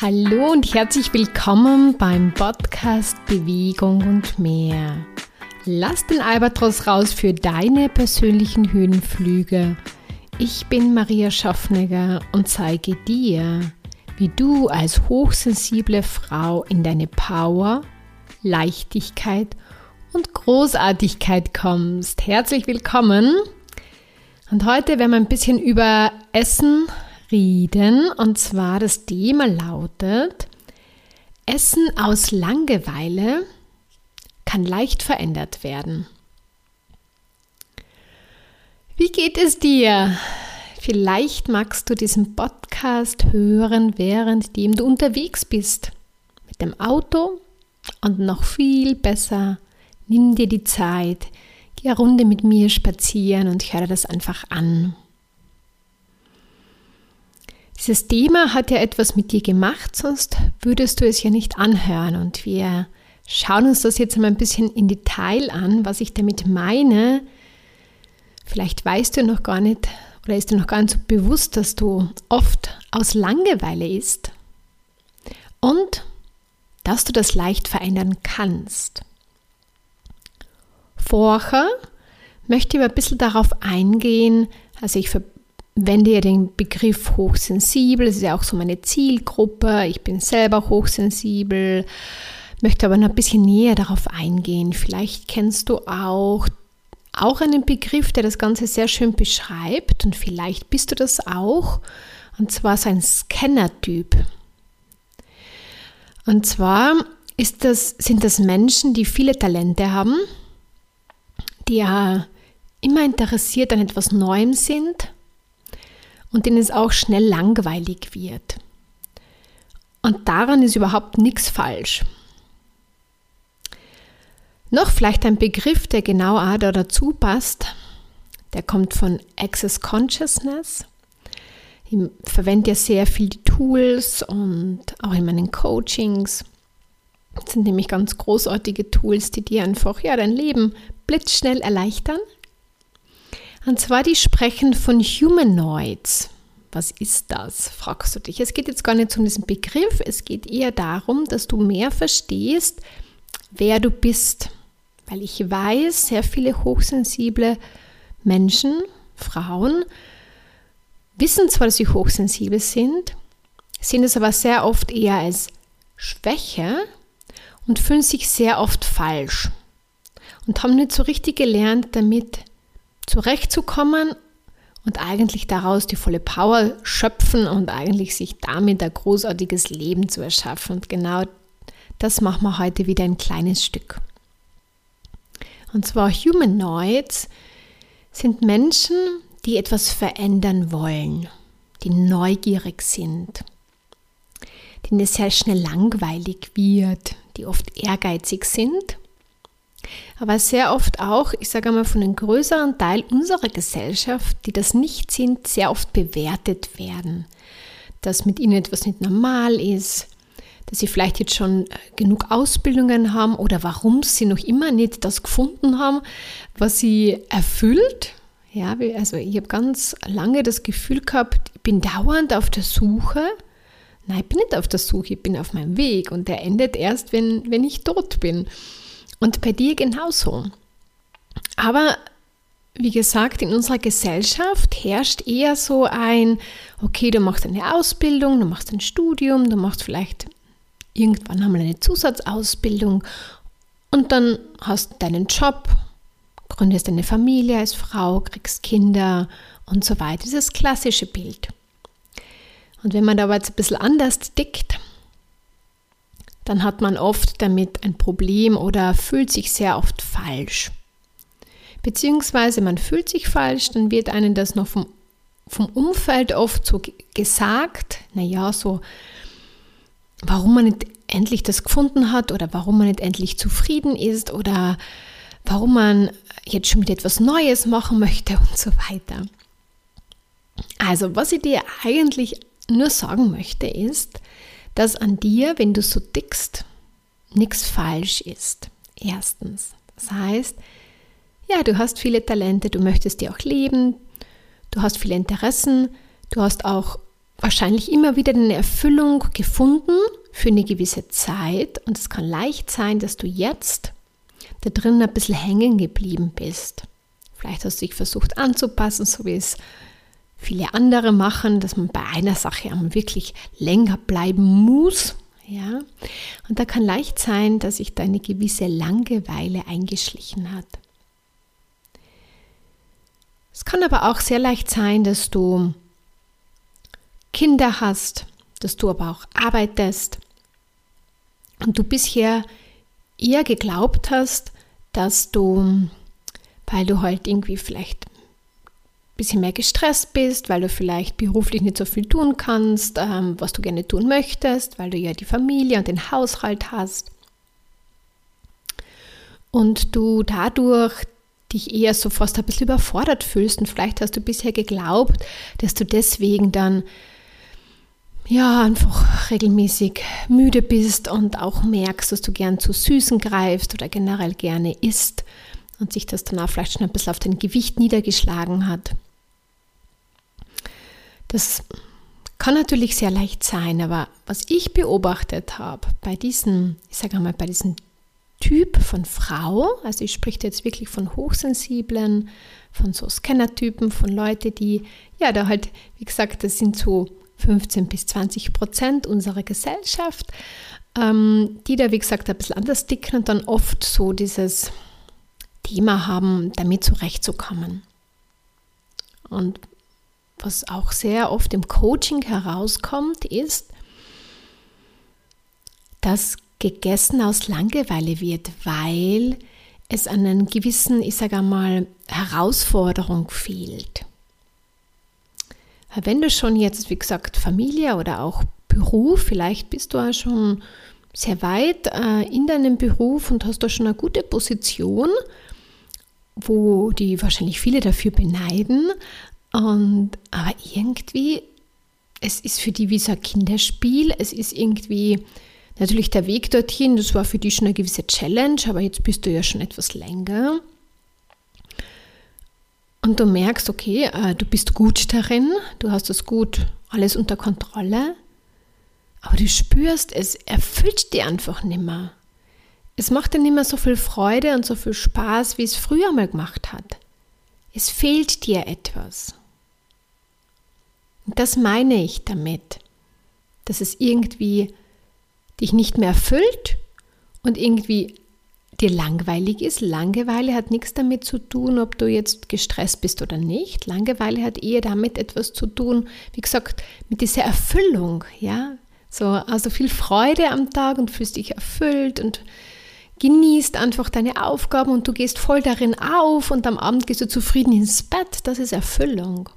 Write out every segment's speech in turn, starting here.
Hallo und herzlich willkommen beim Podcast Bewegung und mehr. Lass den Albatros raus für deine persönlichen Höhenflüge. Ich bin Maria Schaffnegger und zeige dir, wie du als hochsensible Frau in deine Power, Leichtigkeit und Großartigkeit kommst. Herzlich willkommen. Und heute werden wir ein bisschen über Essen, reden. Und zwar das Thema lautet, Essen aus Langeweile kann leicht verändert werden. Wie geht es dir? Vielleicht magst du diesen Podcast hören, während du unterwegs bist. Mit dem Auto und noch viel besser, nimm dir die Zeit, geh eine Runde mit mir spazieren und höre das einfach an. Dieses Thema hat ja etwas mit dir gemacht, sonst würdest du es ja nicht anhören. Und wir schauen uns das jetzt mal ein bisschen in Detail an, was ich damit meine. Vielleicht weißt du noch gar nicht oder ist dir noch gar nicht so bewusst, dass du oft aus Langeweile isst und dass du das leicht verändern kannst. Vorher möchte ich ein bisschen darauf eingehen, also ich wende ja den Begriff hochsensibel, das ist ja auch so meine Zielgruppe, ich bin selber hochsensibel, möchte aber noch ein bisschen näher darauf eingehen. Vielleicht kennst du auch, auch einen Begriff, der das Ganze sehr schön beschreibt und vielleicht bist du das auch, und zwar so ein Scanner-Typ. Und zwar ist das, sind das Menschen, die viele Talente haben, die ja immer interessiert an etwas Neuem sind und denen es auch schnell langweilig wird. Und daran ist überhaupt nichts falsch. Noch vielleicht ein Begriff, der genau da dazu passt, der kommt von Access Consciousness. Ich verwende ja sehr viel die Tools und auch in meinen Coachings. Das sind nämlich ganz großartige Tools, die dir einfach ja, dein Leben blitzschnell erleichtern. Und zwar die sprechen von Humanoids. Was ist das, fragst du dich. Es geht jetzt gar nicht um diesen Begriff, es geht eher darum, dass du mehr verstehst, wer du bist. Weil ich weiß, sehr viele hochsensible Menschen, Frauen, wissen zwar, dass sie hochsensibel sind, sehen es aber sehr oft eher als Schwäche und fühlen sich sehr oft falsch und haben nicht so richtig gelernt, damit zurechtzukommen und eigentlich daraus die volle Power schöpfen und eigentlich sich damit ein großartiges Leben zu erschaffen. Und genau das machen wir heute wieder ein kleines Stück. Und zwar Humanoids sind Menschen, die etwas verändern wollen, die neugierig sind, denen es sehr schnell langweilig wird, die oft ehrgeizig sind aber sehr oft auch, ich sage einmal, von einem größeren Teil unserer Gesellschaft, die das nicht sind, sehr oft bewertet werden. Dass mit ihnen etwas nicht normal ist, dass sie vielleicht jetzt schon äh, genug Ausbildungen haben oder warum sie noch immer nicht das gefunden haben, was sie erfüllt. Ja, also ich habe ganz lange das Gefühl gehabt, ich bin dauernd auf der Suche. Nein, ich bin nicht auf der Suche, ich bin auf meinem Weg und der endet erst, wenn, wenn ich tot bin. Und bei dir genauso. Aber wie gesagt, in unserer Gesellschaft herrscht eher so ein, okay, du machst eine Ausbildung, du machst ein Studium, du machst vielleicht irgendwann einmal eine Zusatzausbildung und dann hast du deinen Job, gründest eine Familie als Frau, kriegst Kinder und so weiter. Dieses klassische Bild. Und wenn man da aber jetzt ein bisschen anders tickt, dann hat man oft damit ein Problem oder fühlt sich sehr oft falsch. Beziehungsweise man fühlt sich falsch, dann wird einem das noch vom, vom Umfeld oft so gesagt, naja, so, warum man nicht endlich das gefunden hat oder warum man nicht endlich zufrieden ist oder warum man jetzt schon mit etwas Neues machen möchte und so weiter. Also, was ich dir eigentlich nur sagen möchte, ist, dass an dir, wenn du so dickst, nichts falsch ist. Erstens. Das heißt, ja, du hast viele Talente, du möchtest die auch leben, du hast viele Interessen, du hast auch wahrscheinlich immer wieder eine Erfüllung gefunden für eine gewisse Zeit und es kann leicht sein, dass du jetzt da drin ein bisschen hängen geblieben bist. Vielleicht hast du dich versucht anzupassen, so wie es viele andere machen, dass man bei einer Sache wirklich länger bleiben muss. Ja? Und da kann leicht sein, dass sich da eine gewisse Langeweile eingeschlichen hat. Es kann aber auch sehr leicht sein, dass du Kinder hast, dass du aber auch arbeitest und du bisher eher geglaubt hast, dass du, weil du halt irgendwie vielleicht bisschen mehr gestresst bist, weil du vielleicht beruflich nicht so viel tun kannst, ähm, was du gerne tun möchtest, weil du ja die Familie und den Haushalt hast. Und du dadurch dich eher so fast ein bisschen überfordert fühlst und vielleicht hast du bisher geglaubt, dass du deswegen dann ja, einfach regelmäßig müde bist und auch merkst, dass du gern zu Süßen greifst oder generell gerne isst und sich das dann auch vielleicht schon ein bisschen auf dein Gewicht niedergeschlagen hat. Das kann natürlich sehr leicht sein, aber was ich beobachtet habe bei diesem, ich sage einmal, bei diesem Typ von Frau, also ich spreche jetzt wirklich von Hochsensiblen, von so Scannertypen, von Leuten, die, ja, da halt, wie gesagt, das sind so 15 bis 20 Prozent unserer Gesellschaft, ähm, die da, wie gesagt, ein bisschen anders dicken und dann oft so dieses Thema haben, damit zurechtzukommen. Und was auch sehr oft im Coaching herauskommt, ist, dass gegessen aus Langeweile wird, weil es an einer gewissen, ich sage einmal, Herausforderung fehlt. Wenn du schon jetzt, wie gesagt, Familie oder auch Beruf, vielleicht bist du auch schon sehr weit äh, in deinem Beruf und hast da schon eine gute Position, wo die wahrscheinlich viele dafür beneiden. Und, aber irgendwie, es ist für die wie so ein Kinderspiel. Es ist irgendwie natürlich der Weg dorthin, das war für die schon eine gewisse Challenge, aber jetzt bist du ja schon etwas länger. Und du merkst, okay, äh, du bist gut darin, du hast das gut alles unter Kontrolle, aber du spürst, es erfüllt dir einfach nicht mehr. Es macht dir nicht mehr so viel Freude und so viel Spaß, wie es früher mal gemacht hat. Es fehlt dir etwas. Und das meine ich damit, dass es irgendwie dich nicht mehr erfüllt und irgendwie dir langweilig ist. Langeweile hat nichts damit zu tun, ob du jetzt gestresst bist oder nicht. Langeweile hat eher damit etwas zu tun, wie gesagt, mit dieser Erfüllung, ja. So, also viel Freude am Tag und fühlst dich erfüllt und genießt einfach deine Aufgaben und du gehst voll darin auf und am Abend gehst du zufrieden ins Bett. Das ist Erfüllung.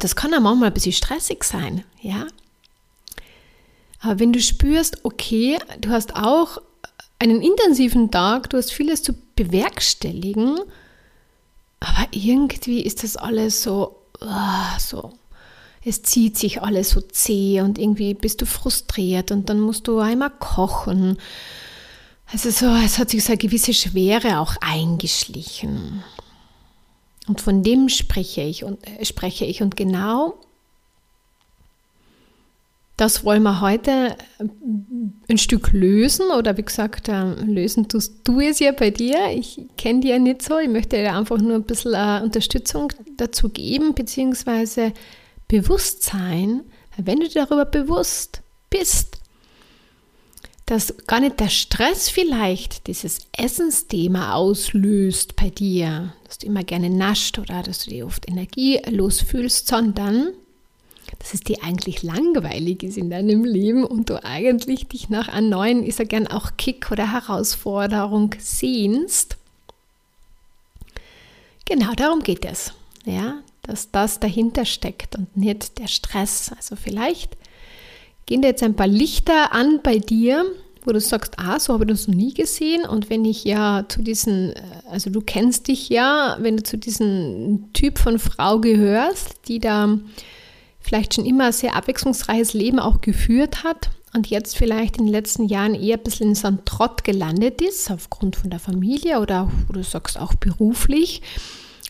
Das kann auch manchmal ein bisschen stressig sein, ja. Aber wenn du spürst, okay, du hast auch einen intensiven Tag, du hast vieles zu bewerkstelligen, aber irgendwie ist das alles so, oh, so, es zieht sich alles so zäh und irgendwie bist du frustriert und dann musst du einmal kochen. Also so, es hat sich so eine gewisse Schwere auch eingeschlichen. Und von dem spreche ich und äh, spreche ich und genau das wollen wir heute äh, ein Stück lösen oder wie gesagt, äh, lösen tust du es ja bei dir. Ich kenne die ja nicht so. Ich möchte dir einfach nur ein bisschen äh, Unterstützung dazu geben, beziehungsweise Bewusstsein, wenn du darüber bewusst bist, dass gar nicht der Stress vielleicht dieses Essensthema auslöst bei dir, dass du immer gerne nascht oder dass du dich oft energielos fühlst, sondern dass es dir eigentlich langweilig ist in deinem Leben und du eigentlich dich nach einem neuen, ist ja gern auch Kick oder Herausforderung sehnst. Genau darum geht es, ja, dass das dahinter steckt und nicht der Stress. Also vielleicht gehen dir jetzt ein paar Lichter an bei dir, wo du sagst, ah, so habe ich das noch nie gesehen. Und wenn ich ja zu diesen, äh, also du kennst dich ja, wenn du zu diesem Typ von Frau gehörst, die da vielleicht schon immer ein sehr abwechslungsreiches Leben auch geführt hat und jetzt vielleicht in den letzten Jahren eher ein bisschen in so einem Trott gelandet ist, aufgrund von der Familie oder, wo du sagst, auch beruflich,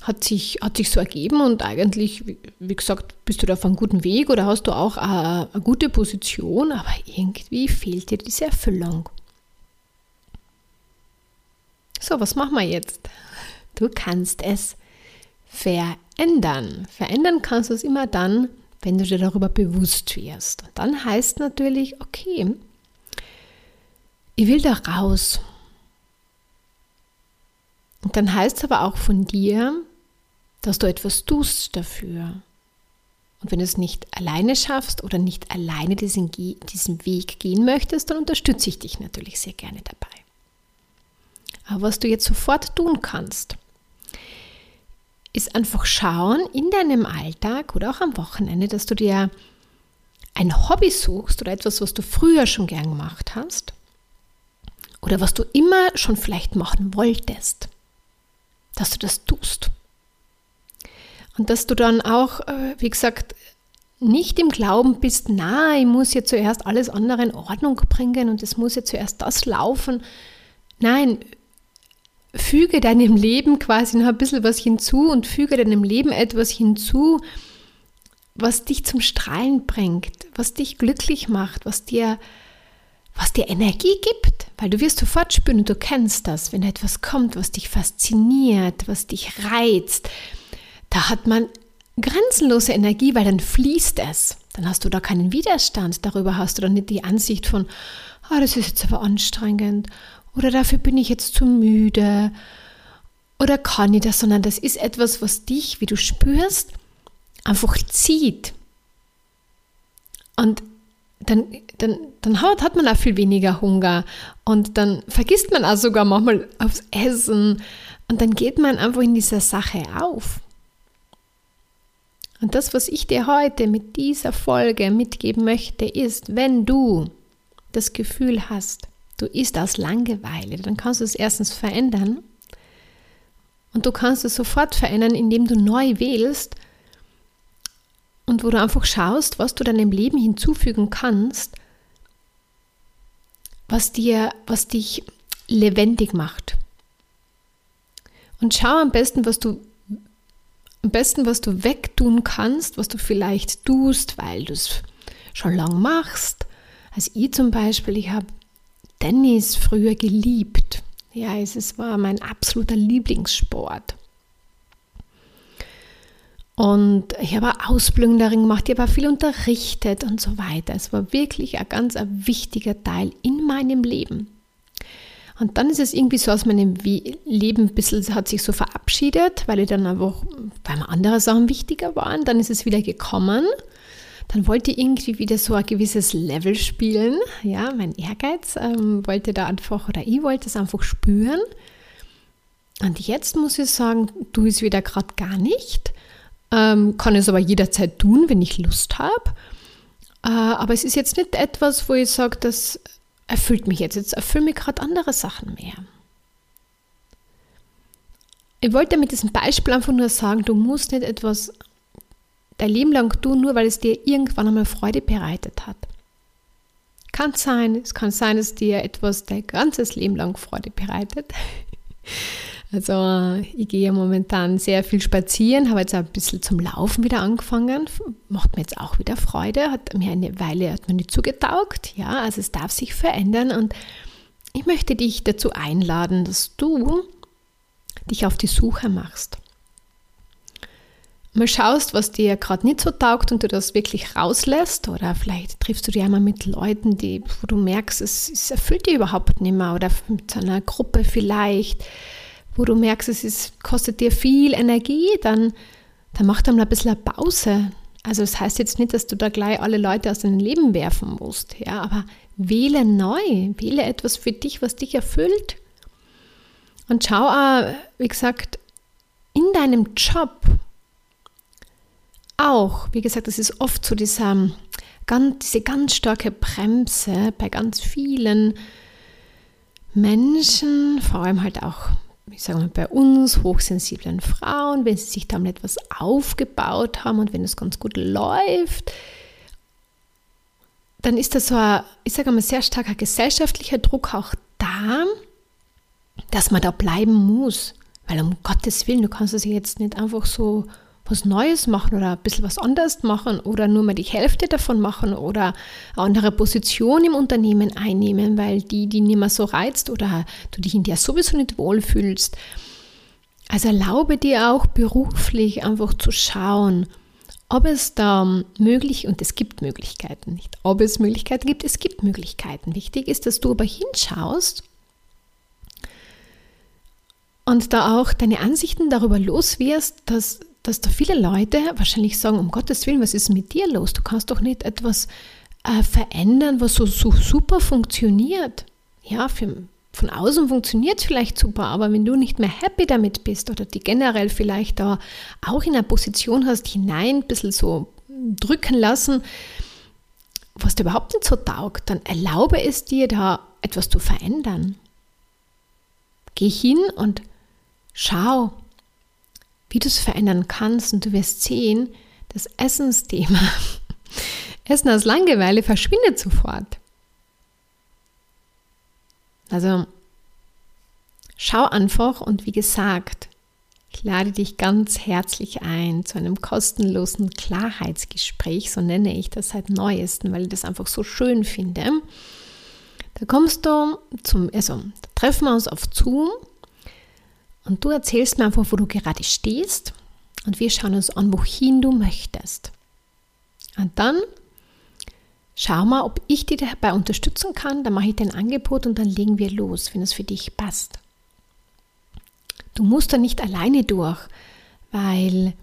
hat sich, hat sich so ergeben und eigentlich, wie, gesagt, bist du da auf einem guten Weg oder hast du auch eine, eine gute Position, aber irgendwie fehlt dir diese Erfüllung. So, was machen wir jetzt? Du kannst es verändern. Verändern kannst du es immer dann, wenn du dir darüber bewusst wirst. Und dann heißt natürlich, okay, ich will da raus. Und dann heißt es aber auch von dir, dass du etwas tust dafür. Und wenn du es nicht alleine schaffst oder nicht alleine diesen, diesen Weg gehen möchtest, dann unterstütze ich dich natürlich sehr gerne dabei. Aber was du jetzt sofort tun kannst, ist einfach schauen in deinem Alltag oder auch am Wochenende, dass du dir ein Hobby suchst oder etwas, was du früher schon gern gemacht hast oder was du immer schon vielleicht machen wolltest, dass du das tust. Und dass du dann auch, äh, wie gesagt, nicht im Glauben bist, na, ich muss jetzt zuerst alles andere in Ordnung bringen und es muss jetzt zuerst das laufen. Nein, füge deinem Leben quasi noch ein bisschen was hinzu und füge deinem Leben etwas hinzu, was dich zum Strahlen bringt, was dich glücklich macht, was dir, was dir Energie gibt, weil du wirst sofort spüren und du kennst das, wenn etwas kommt, was dich fasziniert, was dich reizt, da hat man grenzenlose Energie, weil dann fließt es. Dann hast du da keinen Widerstand, darüber hast du dann nicht die Ansicht von, oh, das ist jetzt aber anstrengend oder dafür bin ich jetzt zu müde oder kann ich das, sondern das ist etwas, was dich, wie du spürst, einfach zieht. Und dann, dann, dann hat, hat man auch viel weniger Hunger und dann vergisst man auch sogar manchmal aufs Essen und dann geht man einfach in dieser Sache auf. Und das, was ich dir heute mit dieser Folge mitgeben möchte, ist, wenn du das Gefühl hast, du isst aus Langeweile, dann kannst du es erstens verändern und du kannst es sofort verändern, indem du neu wählst und wo du einfach schaust, was du deinem Leben hinzufügen kannst, was dir, was dich lebendig macht. Und schau am besten, was du am besten, was du wegtun kannst, was du vielleicht tust, weil du es schon lang machst. Also ich zum Beispiel, ich habe Tennis früher geliebt. Ja, es war mein absoluter Lieblingssport. Und ich habe Ausbildung darin gemacht, ich habe viel unterrichtet und so weiter. Es war wirklich ein ganz ein wichtiger Teil in meinem Leben. Und dann ist es irgendwie so aus meinem Leben ein bisschen, hat sich so verabschiedet, weil ich dann einfach, weil mir andere Sachen wichtiger waren. Dann ist es wieder gekommen dann wollte ich irgendwie wieder so ein gewisses Level spielen. Ja, mein Ehrgeiz ähm, wollte da einfach, oder ich wollte es einfach spüren. Und jetzt muss ich sagen, ich es wieder gerade gar nicht. Ähm, kann es aber jederzeit tun, wenn ich Lust habe. Äh, aber es ist jetzt nicht etwas, wo ich sage, das erfüllt mich jetzt. Jetzt erfüllen mich gerade andere Sachen mehr. Ich wollte mit diesem Beispiel einfach nur sagen, du musst nicht etwas dein Leben lang tun, nur weil es dir irgendwann einmal Freude bereitet hat. Kann sein, es kann sein, dass dir etwas dein ganzes Leben lang Freude bereitet. Also ich gehe momentan sehr viel spazieren, habe jetzt ein bisschen zum Laufen wieder angefangen, macht mir jetzt auch wieder Freude, hat mir eine Weile hat mir nicht zugetaugt, ja, also es darf sich verändern. Und ich möchte dich dazu einladen, dass du dich auf die Suche machst. Mal schaust, was dir gerade nicht so taugt und du das wirklich rauslässt. Oder vielleicht triffst du dich einmal mit Leuten, die, wo du merkst, es, es erfüllt dich überhaupt nicht mehr. Oder mit einer Gruppe vielleicht, wo du merkst, es ist, kostet dir viel Energie, dann, dann mach dann mal ein bisschen eine Pause. Also das heißt jetzt nicht, dass du da gleich alle Leute aus deinem Leben werfen musst, ja, aber wähle neu, wähle etwas für dich, was dich erfüllt. Und schau auch, wie gesagt, in deinem Job, auch, wie gesagt, das ist oft so dieser, ganz, diese ganz starke Bremse bei ganz vielen Menschen, vor allem halt auch, ich sage mal, bei uns hochsensiblen Frauen, wenn sie sich damit etwas aufgebaut haben und wenn es ganz gut läuft, dann ist da so ein, ich sage mal, sehr starker gesellschaftlicher Druck auch da, dass man da bleiben muss, Weil um Gottes Willen, du kannst es jetzt nicht einfach so was Neues machen oder ein bisschen was anderes machen oder nur mal die Hälfte davon machen oder eine andere Position im Unternehmen einnehmen, weil die, die nicht mehr so reizt oder du dich in der sowieso nicht wohlfühlst. Also erlaube dir auch beruflich einfach zu schauen, ob es da möglich, und es gibt Möglichkeiten, nicht ob es Möglichkeiten gibt, es gibt Möglichkeiten. Wichtig ist, dass du aber hinschaust und da auch deine Ansichten darüber loswirst, dass, dass da viele Leute wahrscheinlich sagen, um Gottes Willen, was ist mit dir los? Du kannst doch nicht etwas äh, verändern, was so, so super funktioniert. Ja, für, von außen funktioniert es vielleicht super, aber wenn du nicht mehr happy damit bist oder die generell vielleicht da auch in einer Position hast, hinein ein bisschen so drücken lassen, was dir überhaupt nicht so taugt, dann erlaube es dir, da etwas zu verändern. Geh hin und schau, wie du es verändern kannst und du wirst sehen, das Essensthema, Essen aus Langeweile verschwindet sofort. Also schau einfach und wie gesagt, ich lade dich ganz herzlich ein zu einem kostenlosen Klarheitsgespräch, so nenne ich das seit neuestem, weil ich das einfach so schön finde. Da kommst du zum, also da treffen wir uns auf Zoom und du erzählst mir einfach, wo du gerade stehst und wir schauen uns an, wohin du möchtest. Und dann Schau mal, ob ich dich dabei unterstützen kann. Dann mache ich dir ein Angebot und dann legen wir los, wenn es für dich passt. Du musst da nicht alleine durch, weil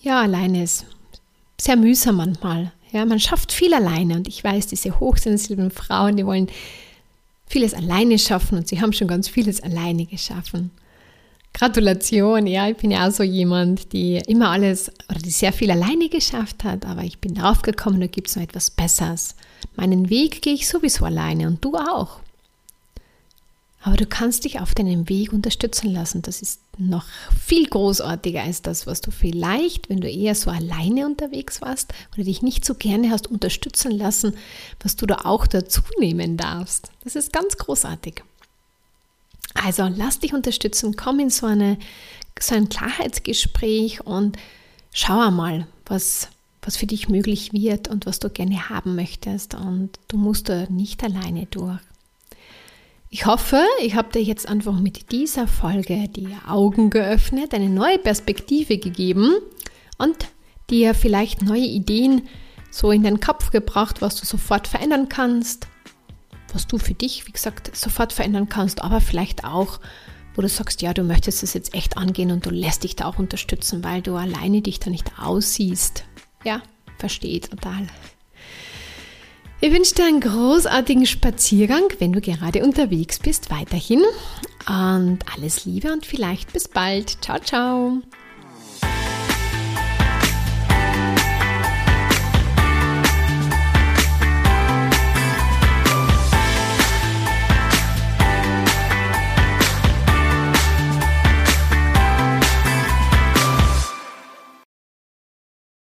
ja, alleine ist sehr mühsam manchmal. Ja, man schafft viel alleine und ich weiß, diese hochsensiblen Frauen, die wollen vieles alleine schaffen und sie haben schon ganz vieles alleine geschaffen. Gratulation, ja, ich bin ja auch so jemand, die immer alles oder die sehr viel alleine geschafft hat, aber ich bin darauf gekommen, da gibt es noch etwas Besseres. Meinen Weg gehe ich sowieso alleine und du auch. Aber du kannst dich auf deinem Weg unterstützen lassen. Das ist noch viel großartiger als das, was du vielleicht, wenn du eher so alleine unterwegs warst oder dich nicht so gerne hast unterstützen lassen, was du da auch dazu nehmen darfst. Das ist ganz großartig. Also lass dich unterstützen, komm in so, eine, so ein Klarheitsgespräch und schau einmal, was, was für dich möglich wird und was du gerne haben möchtest. Und du musst da nicht alleine durch. Ich hoffe, ich habe dir jetzt einfach mit dieser Folge die Augen geöffnet, eine neue Perspektive gegeben und dir vielleicht neue Ideen so in den Kopf gebracht, was du sofort verändern kannst was du für dich, wie gesagt, sofort verändern kannst, aber vielleicht auch, wo du sagst, ja, du möchtest es jetzt echt angehen und du lässt dich da auch unterstützen, weil du alleine dich da nicht aussiehst. Ja, verstehe total. Ich wünsche dir einen großartigen Spaziergang, wenn du gerade unterwegs bist, weiterhin. Und alles Liebe und vielleicht bis bald. Ciao, ciao.